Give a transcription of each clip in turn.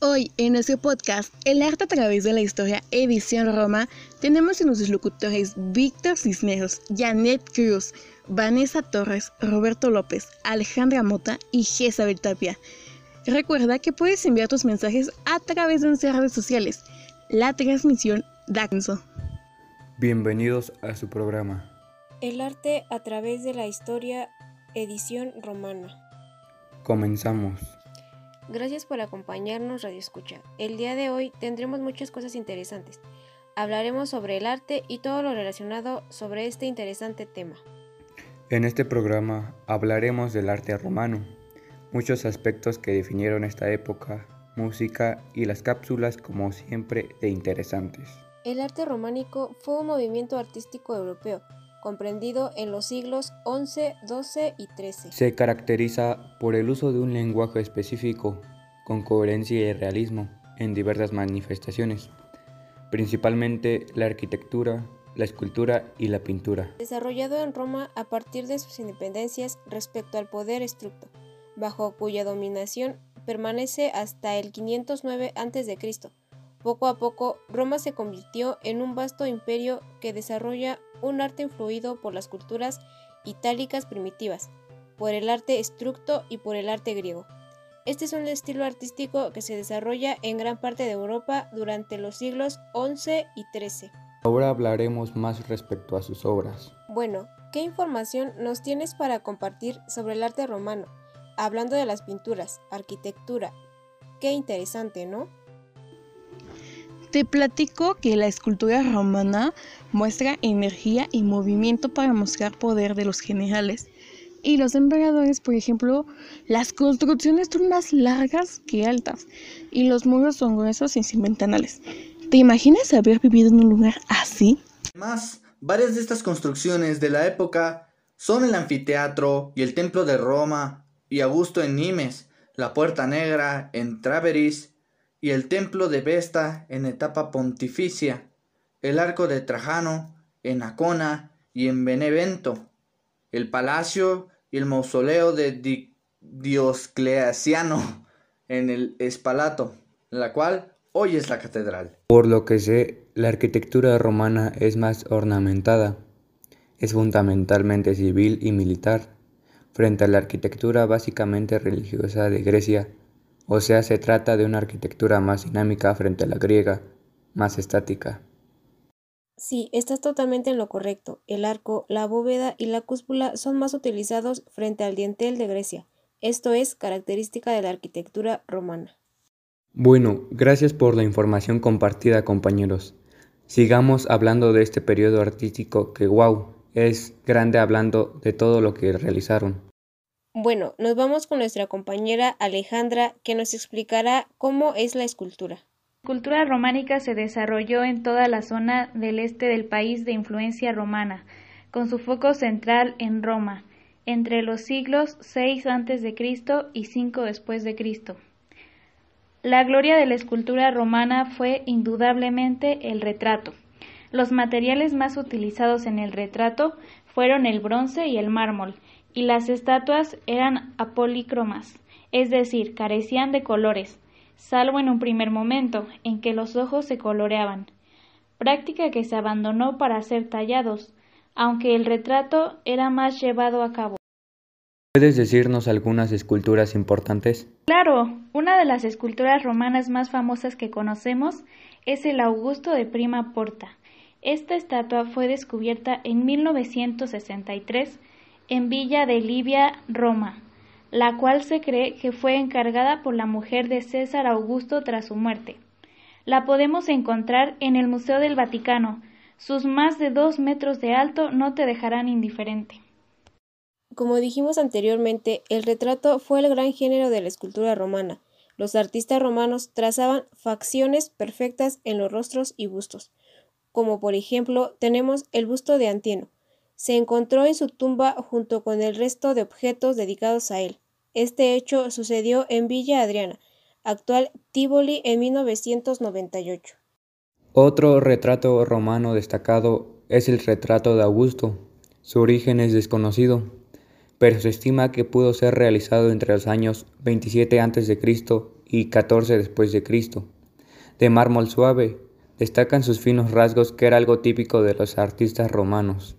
Hoy en nuestro podcast El arte a través de la historia edición Roma tenemos a nuestros locutores Víctor Cisneros, Janet Cruz, Vanessa Torres, Roberto López, Alejandra Mota y Jezabel Tapia. Recuerda que puedes enviar tus mensajes a través de nuestras redes sociales. La transmisión da Bienvenidos a su programa. El arte a través de la historia edición romana. Comenzamos. Gracias por acompañarnos Radio Escucha. El día de hoy tendremos muchas cosas interesantes. Hablaremos sobre el arte y todo lo relacionado sobre este interesante tema. En este programa hablaremos del arte romano, muchos aspectos que definieron esta época, música y las cápsulas como siempre de interesantes. El arte románico fue un movimiento artístico europeo comprendido en los siglos XI, XII y XIII. Se caracteriza por el uso de un lenguaje específico, con coherencia y realismo en diversas manifestaciones, principalmente la arquitectura, la escultura y la pintura. Desarrollado en Roma a partir de sus independencias respecto al poder estructo, bajo cuya dominación permanece hasta el 509 a.C. Poco a poco, Roma se convirtió en un vasto imperio que desarrolla un arte influido por las culturas itálicas primitivas, por el arte estructo y por el arte griego. Este es un estilo artístico que se desarrolla en gran parte de Europa durante los siglos XI y XIII. Ahora hablaremos más respecto a sus obras. Bueno, ¿qué información nos tienes para compartir sobre el arte romano? Hablando de las pinturas, arquitectura. Qué interesante, ¿no? Te platico que la escultura romana muestra energía y movimiento para mostrar poder de los generales. Y los emperadores, por ejemplo, las construcciones son más largas que altas y los muros son gruesos y sin ventanales. ¿Te imaginas haber vivido en un lugar así? Además, varias de estas construcciones de la época son el anfiteatro y el templo de Roma y Augusto en Nimes, la Puerta Negra en Traveris y el templo de Vesta en etapa pontificia, el arco de Trajano en Acona y en Benevento, el palacio y el mausoleo de Dioscleasiano en el Espalato, la cual hoy es la catedral. Por lo que sé, la arquitectura romana es más ornamentada, es fundamentalmente civil y militar, frente a la arquitectura básicamente religiosa de Grecia o sea, se trata de una arquitectura más dinámica frente a la griega, más estática. Sí, estás totalmente en lo correcto. El arco, la bóveda y la cúspula son más utilizados frente al dintel de Grecia. Esto es característica de la arquitectura romana. Bueno, gracias por la información compartida, compañeros. Sigamos hablando de este periodo artístico que, wow, es grande hablando de todo lo que realizaron. Bueno, nos vamos con nuestra compañera Alejandra que nos explicará cómo es la escultura. La escultura románica se desarrolló en toda la zona del este del país de influencia romana, con su foco central en Roma, entre los siglos 6 a.C. y 5 después de Cristo. La gloria de la escultura romana fue indudablemente el retrato. Los materiales más utilizados en el retrato fueron el bronce y el mármol, y las estatuas eran apolícromas, es decir, carecían de colores, salvo en un primer momento en que los ojos se coloreaban, práctica que se abandonó para ser tallados, aunque el retrato era más llevado a cabo. ¿Puedes decirnos algunas esculturas importantes? Claro, una de las esculturas romanas más famosas que conocemos es el Augusto de Prima Porta. Esta estatua fue descubierta en 1963 en Villa de Libia, Roma, la cual se cree que fue encargada por la mujer de César Augusto tras su muerte. La podemos encontrar en el Museo del Vaticano. Sus más de dos metros de alto no te dejarán indiferente. Como dijimos anteriormente, el retrato fue el gran género de la escultura romana. Los artistas romanos trazaban facciones perfectas en los rostros y bustos, como por ejemplo tenemos el busto de Antieno, se encontró en su tumba junto con el resto de objetos dedicados a él. Este hecho sucedió en Villa Adriana, actual Tivoli, en 1998. Otro retrato romano destacado es el retrato de Augusto. Su origen es desconocido, pero se estima que pudo ser realizado entre los años 27 a.C. y XIV después de Cristo. De mármol suave, destacan sus finos rasgos que era algo típico de los artistas romanos.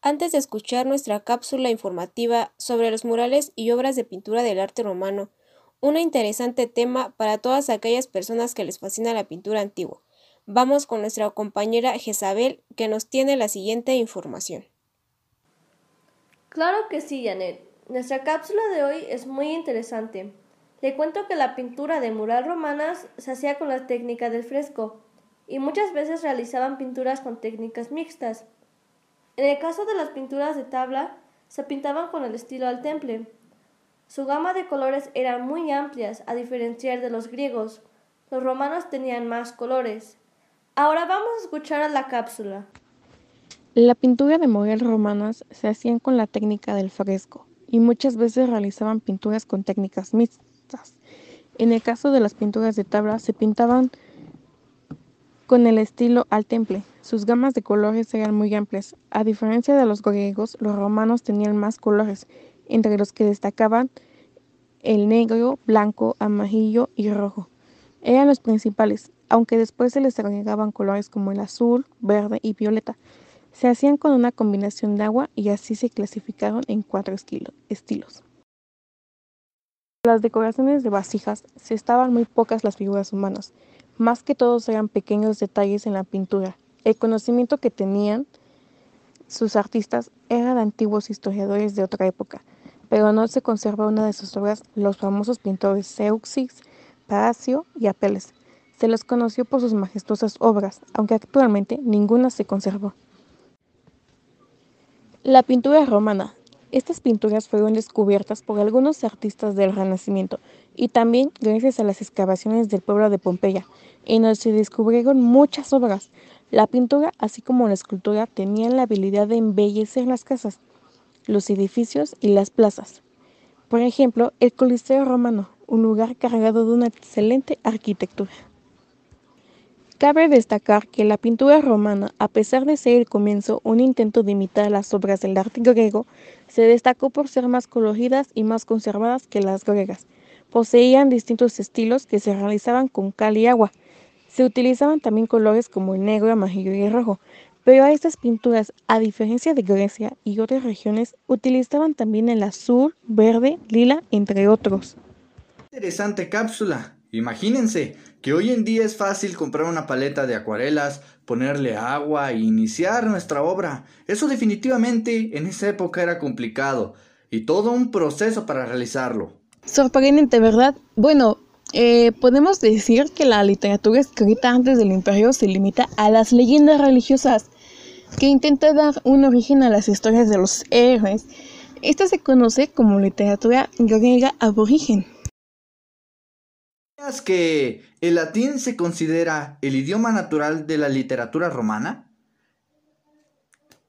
Antes de escuchar nuestra cápsula informativa sobre los murales y obras de pintura del arte romano, un interesante tema para todas aquellas personas que les fascina la pintura antigua. Vamos con nuestra compañera Jezabel, que nos tiene la siguiente información. Claro que sí, Janet. Nuestra cápsula de hoy es muy interesante. Le cuento que la pintura de mural romanas se hacía con la técnica del fresco y muchas veces realizaban pinturas con técnicas mixtas. En el caso de las pinturas de tabla, se pintaban con el estilo al temple. Su gama de colores eran muy amplias, a diferenciar de los griegos. Los romanos tenían más colores. Ahora vamos a escuchar a la cápsula. La pintura de mural romanas se hacían con la técnica del fresco y muchas veces realizaban pinturas con técnicas mixtas. En el caso de las pinturas de tabla se pintaban con el estilo al temple. Sus gamas de colores eran muy amplias. A diferencia de los griegos, los romanos tenían más colores, entre los que destacaban el negro, blanco, amarillo y rojo. Eran los principales, aunque después se les agregaban colores como el azul, verde y violeta. Se hacían con una combinación de agua y así se clasificaron en cuatro estilos. Las decoraciones de vasijas se estaban muy pocas las figuras humanas. Más que todos eran pequeños detalles en la pintura. El conocimiento que tenían sus artistas eran antiguos historiadores de otra época, pero no se conserva una de sus obras, los famosos pintores Zeuxis, Paracio y Apeles. Se los conoció por sus majestuosas obras, aunque actualmente ninguna se conservó. La pintura romana. Estas pinturas fueron descubiertas por algunos artistas del Renacimiento y también gracias a las excavaciones del pueblo de Pompeya, en donde se descubrieron muchas obras. La pintura, así como la escultura, tenían la habilidad de embellecer las casas, los edificios y las plazas. Por ejemplo, el Coliseo romano, un lugar cargado de una excelente arquitectura. Cabe destacar que la pintura romana, a pesar de ser el comienzo un intento de imitar las obras del arte griego, se destacó por ser más coloridas y más conservadas que las griegas. Poseían distintos estilos que se realizaban con cal y agua. Se utilizaban también colores como el negro, amarillo y el rojo, pero a estas pinturas, a diferencia de Grecia y otras regiones, utilizaban también el azul, verde, lila, entre otros. Interesante cápsula. Imagínense que hoy en día es fácil comprar una paleta de acuarelas, ponerle agua e iniciar nuestra obra. Eso definitivamente en esa época era complicado y todo un proceso para realizarlo. Sorprendente, ¿verdad? Bueno, eh, podemos decir que la literatura escrita antes del imperio se limita a las leyendas religiosas, que intenta dar un origen a las historias de los héroes. Esta se conoce como literatura griega aborigen que el latín se considera el idioma natural de la literatura romana?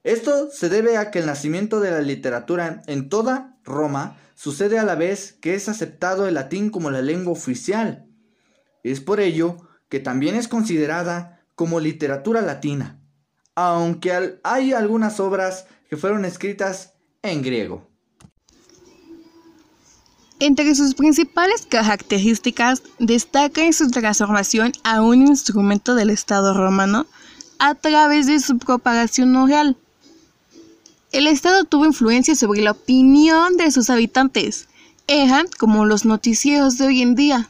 Esto se debe a que el nacimiento de la literatura en toda Roma sucede a la vez que es aceptado el latín como la lengua oficial. Es por ello que también es considerada como literatura latina, aunque hay algunas obras que fueron escritas en griego. Entre sus principales características destaca su transformación a un instrumento del Estado romano a través de su propagación oral. El Estado tuvo influencia sobre la opinión de sus habitantes. Eran como los noticieros de hoy en día.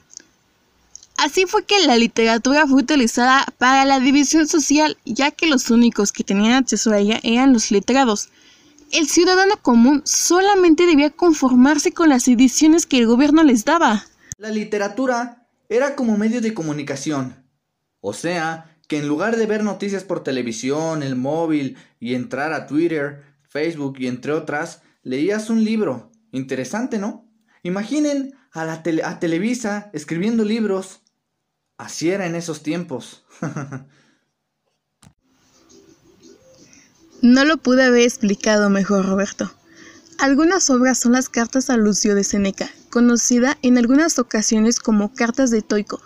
Así fue que la literatura fue utilizada para la división social, ya que los únicos que tenían acceso a ella eran los letrados, el ciudadano común solamente debía conformarse con las ediciones que el gobierno les daba. La literatura era como medio de comunicación. O sea, que en lugar de ver noticias por televisión, el móvil y entrar a Twitter, Facebook y entre otras, leías un libro. Interesante, ¿no? Imaginen a, la a Televisa escribiendo libros. Así era en esos tiempos. No lo pude haber explicado mejor, Roberto. Algunas obras son las cartas a Lucio de Seneca, conocida en algunas ocasiones como cartas de Toico.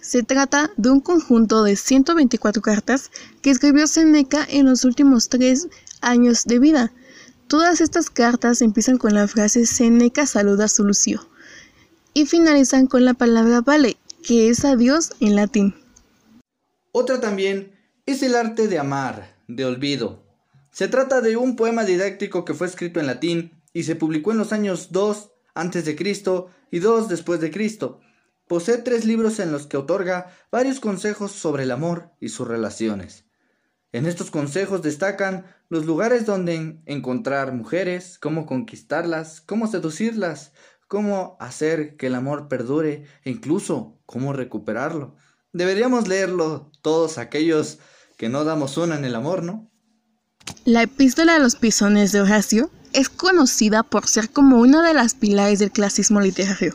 Se trata de un conjunto de 124 cartas que escribió Seneca en los últimos tres años de vida. Todas estas cartas empiezan con la frase Seneca saluda a su Lucio. y finalizan con la palabra vale, que es adiós en latín. Otra también es el arte de amar, de olvido. Se trata de un poema didáctico que fue escrito en latín y se publicó en los años 2 antes de Cristo y 2 después de Cristo. Posee tres libros en los que otorga varios consejos sobre el amor y sus relaciones. En estos consejos destacan los lugares donde encontrar mujeres, cómo conquistarlas, cómo seducirlas, cómo hacer que el amor perdure e incluso cómo recuperarlo. Deberíamos leerlo todos aquellos que no damos una en el amor, ¿no? La epístola de los pisones de Horacio es conocida por ser como una de las pilares del clasismo literario.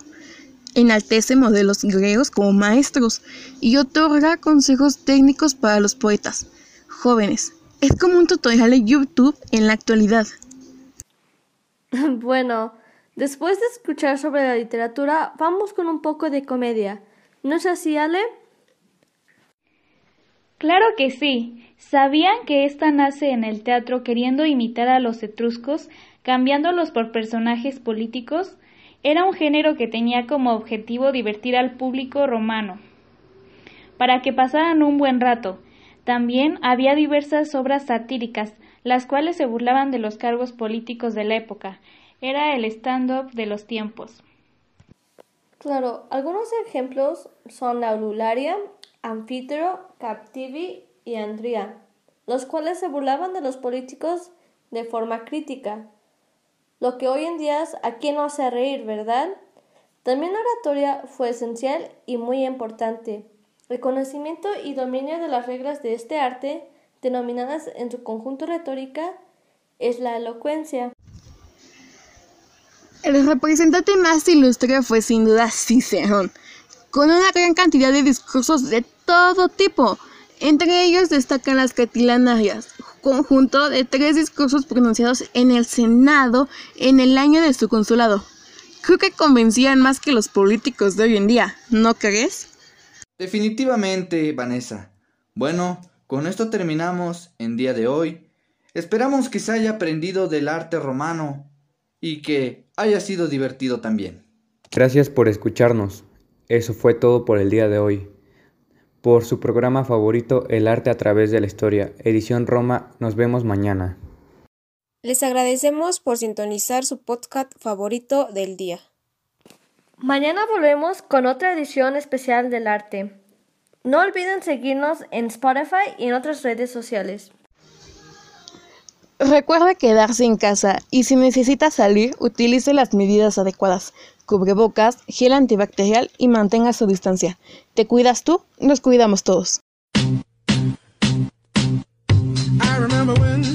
Enaltece modelos griegos como maestros y otorga consejos técnicos para los poetas jóvenes. Es como un tutorial de YouTube en la actualidad. Bueno, después de escuchar sobre la literatura, vamos con un poco de comedia. ¿No es así, Ale? Claro que sí. ¿Sabían que esta nace en el teatro queriendo imitar a los etruscos, cambiándolos por personajes políticos? Era un género que tenía como objetivo divertir al público romano, para que pasaran un buen rato. También había diversas obras satíricas, las cuales se burlaban de los cargos políticos de la época. Era el stand-up de los tiempos. Claro, algunos ejemplos son la Aulularia, Anfítero, Captivi y Andría, los cuales se burlaban de los políticos de forma crítica. Lo que hoy en día es a quién no hace reír, ¿verdad? También la oratoria fue esencial y muy importante. El conocimiento y dominio de las reglas de este arte, denominadas en su conjunto retórica, es la elocuencia. El representante más ilustre fue sin duda Cicerón, con una gran cantidad de discursos de todo tipo. Entre ellos destacan las catilanarias, conjunto de tres discursos pronunciados en el Senado en el año de su consulado. Creo que convencían más que los políticos de hoy en día, ¿no crees? Definitivamente, Vanessa. Bueno, con esto terminamos en día de hoy. Esperamos que se haya aprendido del arte romano y que haya sido divertido también. Gracias por escucharnos. Eso fue todo por el día de hoy. Por su programa favorito, El arte a través de la historia, edición Roma, nos vemos mañana. Les agradecemos por sintonizar su podcast favorito del día. Mañana volvemos con otra edición especial del arte. No olviden seguirnos en Spotify y en otras redes sociales. Recuerda quedarse en casa y si necesita salir, utilice las medidas adecuadas. Cubrebocas, gel antibacterial y mantenga su distancia. ¿Te cuidas tú? Nos cuidamos todos. I